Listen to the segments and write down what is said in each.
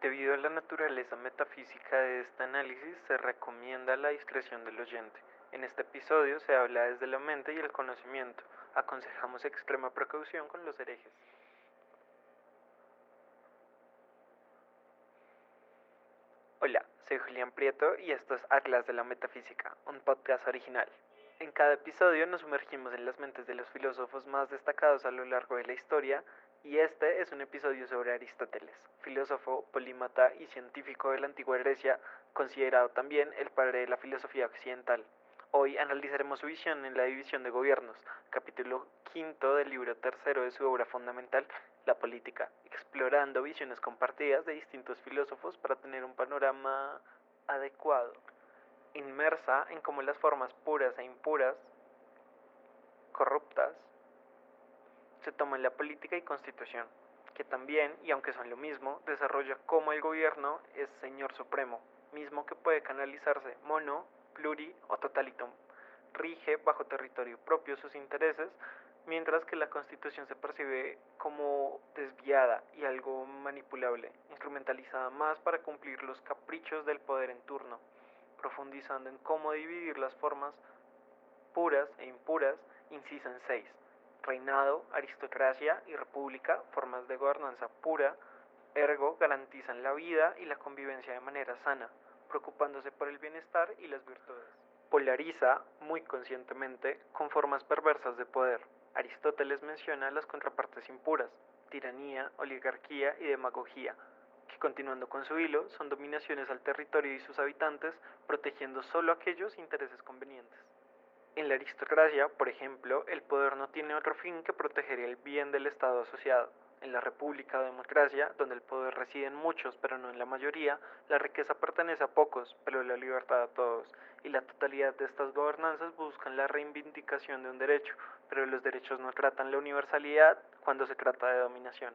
Debido a la naturaleza metafísica de este análisis, se recomienda la discreción del oyente. En este episodio se habla desde la mente y el conocimiento. Aconsejamos extrema precaución con los herejes. Hola, soy Julián Prieto y esto es Atlas de la Metafísica, un podcast original. En cada episodio nos sumergimos en las mentes de los filósofos más destacados a lo largo de la historia y este es un episodio sobre Aristóteles, filósofo, polímata y científico de la antigua Grecia, considerado también el padre de la filosofía occidental. Hoy analizaremos su visión en la división de gobiernos, capítulo quinto del libro tercero de su obra fundamental, La política, explorando visiones compartidas de distintos filósofos para tener un panorama adecuado, inmersa en cómo las formas puras e impuras, corruptas, se toman la política y constitución, que también, y aunque son lo mismo, desarrolla cómo el gobierno es señor supremo, mismo que puede canalizarse mono, pluri o totalitum. Rige bajo territorio propio sus intereses, mientras que la constitución se percibe como desviada y algo manipulable, instrumentalizada más para cumplir los caprichos del poder en turno, profundizando en cómo dividir las formas puras e impuras, incisa en 6 reinado, aristocracia y república, formas de gobernanza pura, ergo garantizan la vida y la convivencia de manera sana, preocupándose por el bienestar y las virtudes. Polariza, muy conscientemente, con formas perversas de poder. Aristóteles menciona las contrapartes impuras, tiranía, oligarquía y demagogía, que continuando con su hilo son dominaciones al territorio y sus habitantes, protegiendo solo aquellos intereses convenientes. En la aristocracia, por ejemplo, el poder no tiene otro fin que proteger el bien del Estado asociado. En la república o democracia, donde el poder reside en muchos pero no en la mayoría, la riqueza pertenece a pocos, pero la libertad a todos, y la totalidad de estas gobernanzas buscan la reivindicación de un derecho, pero los derechos no tratan la universalidad cuando se trata de dominación.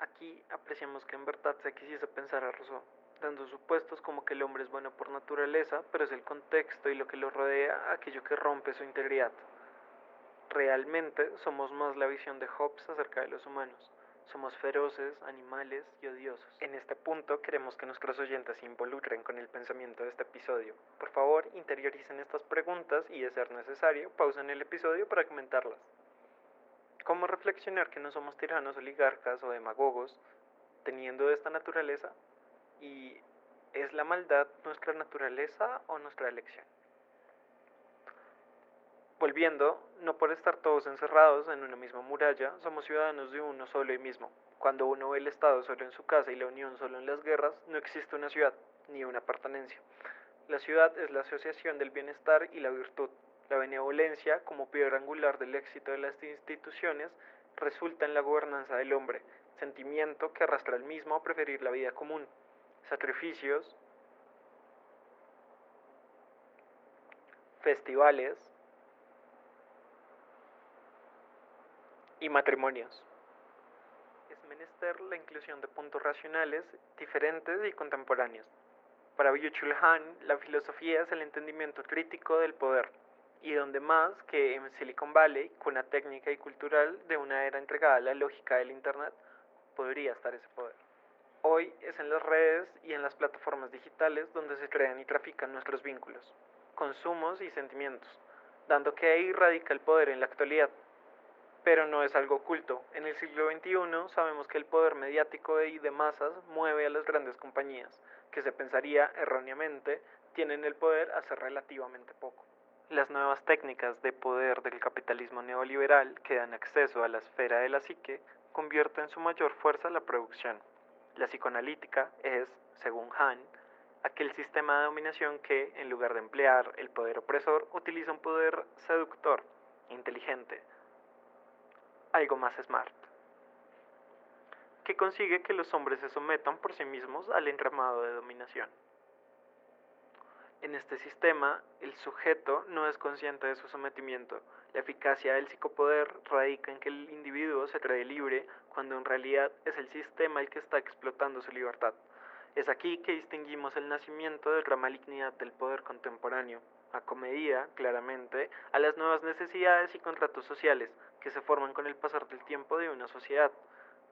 Aquí apreciamos que en verdad se quisiese pensar a Rousseau dando supuestos como que el hombre es bueno por naturaleza, pero es el contexto y lo que lo rodea aquello que rompe su integridad. Realmente somos más la visión de Hobbes acerca de los humanos. Somos feroces, animales y odiosos. En este punto queremos que nuestros oyentes se involucren con el pensamiento de este episodio. Por favor, interioricen estas preguntas y, de ser necesario, pausen el episodio para comentarlas. ¿Cómo reflexionar que no somos tiranos oligarcas o demagogos, teniendo esta naturaleza? ¿Y es la maldad nuestra naturaleza o nuestra elección? Volviendo, no por estar todos encerrados en una misma muralla, somos ciudadanos de uno solo y mismo. Cuando uno ve el Estado solo en su casa y la Unión solo en las guerras, no existe una ciudad, ni una pertenencia. La ciudad es la asociación del bienestar y la virtud. La benevolencia, como piedra angular del éxito de las instituciones, resulta en la gobernanza del hombre, sentimiento que arrastra al mismo a preferir la vida común sacrificios, festivales y matrimonios. Es menester la inclusión de puntos racionales diferentes y contemporáneos. Para Byung-Chul Han, la filosofía es el entendimiento crítico del poder, y donde más que en Silicon Valley, con una técnica y cultural de una era entregada a la lógica del Internet, podría estar ese poder. Hoy es en las redes y en las plataformas digitales donde se crean y trafican nuestros vínculos, consumos y sentimientos, dando que ahí radica el poder en la actualidad. Pero no es algo oculto. En el siglo XXI sabemos que el poder mediático y de masas mueve a las grandes compañías, que se pensaría erróneamente tienen el poder hace relativamente poco. Las nuevas técnicas de poder del capitalismo neoliberal que dan acceso a la esfera de la psique convierten su mayor fuerza la producción. La psicoanalítica es, según Han, aquel sistema de dominación que, en lugar de emplear el poder opresor, utiliza un poder seductor, inteligente, algo más smart, que consigue que los hombres se sometan por sí mismos al entramado de dominación. En este sistema, el sujeto no es consciente de su sometimiento. La eficacia del psicopoder radica en que el individuo se cree libre cuando en realidad es el sistema el que está explotando su libertad. Es aquí que distinguimos el nacimiento de la malignidad del poder contemporáneo, acomedida, claramente, a las nuevas necesidades y contratos sociales que se forman con el pasar del tiempo de una sociedad,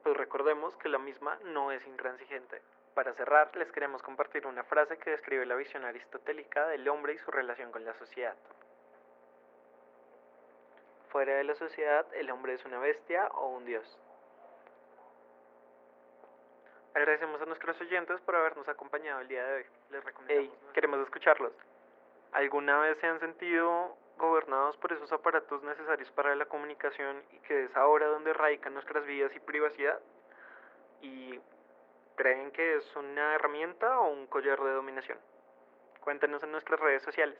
pues recordemos que la misma no es intransigente. Para cerrar, les queremos compartir una frase que describe la visión aristotélica del hombre y su relación con la sociedad. Fuera de la sociedad, el hombre es una bestia o un dios. Agradecemos a nuestros oyentes por habernos acompañado el día de hoy. Les recomendamos. Hey, queremos escucharlos. ¿Alguna vez se han sentido gobernados por esos aparatos necesarios para la comunicación y que es ahora donde radican nuestras vidas y privacidad? ¿Y creen que es una herramienta o un collar de dominación? Cuéntanos en nuestras redes sociales.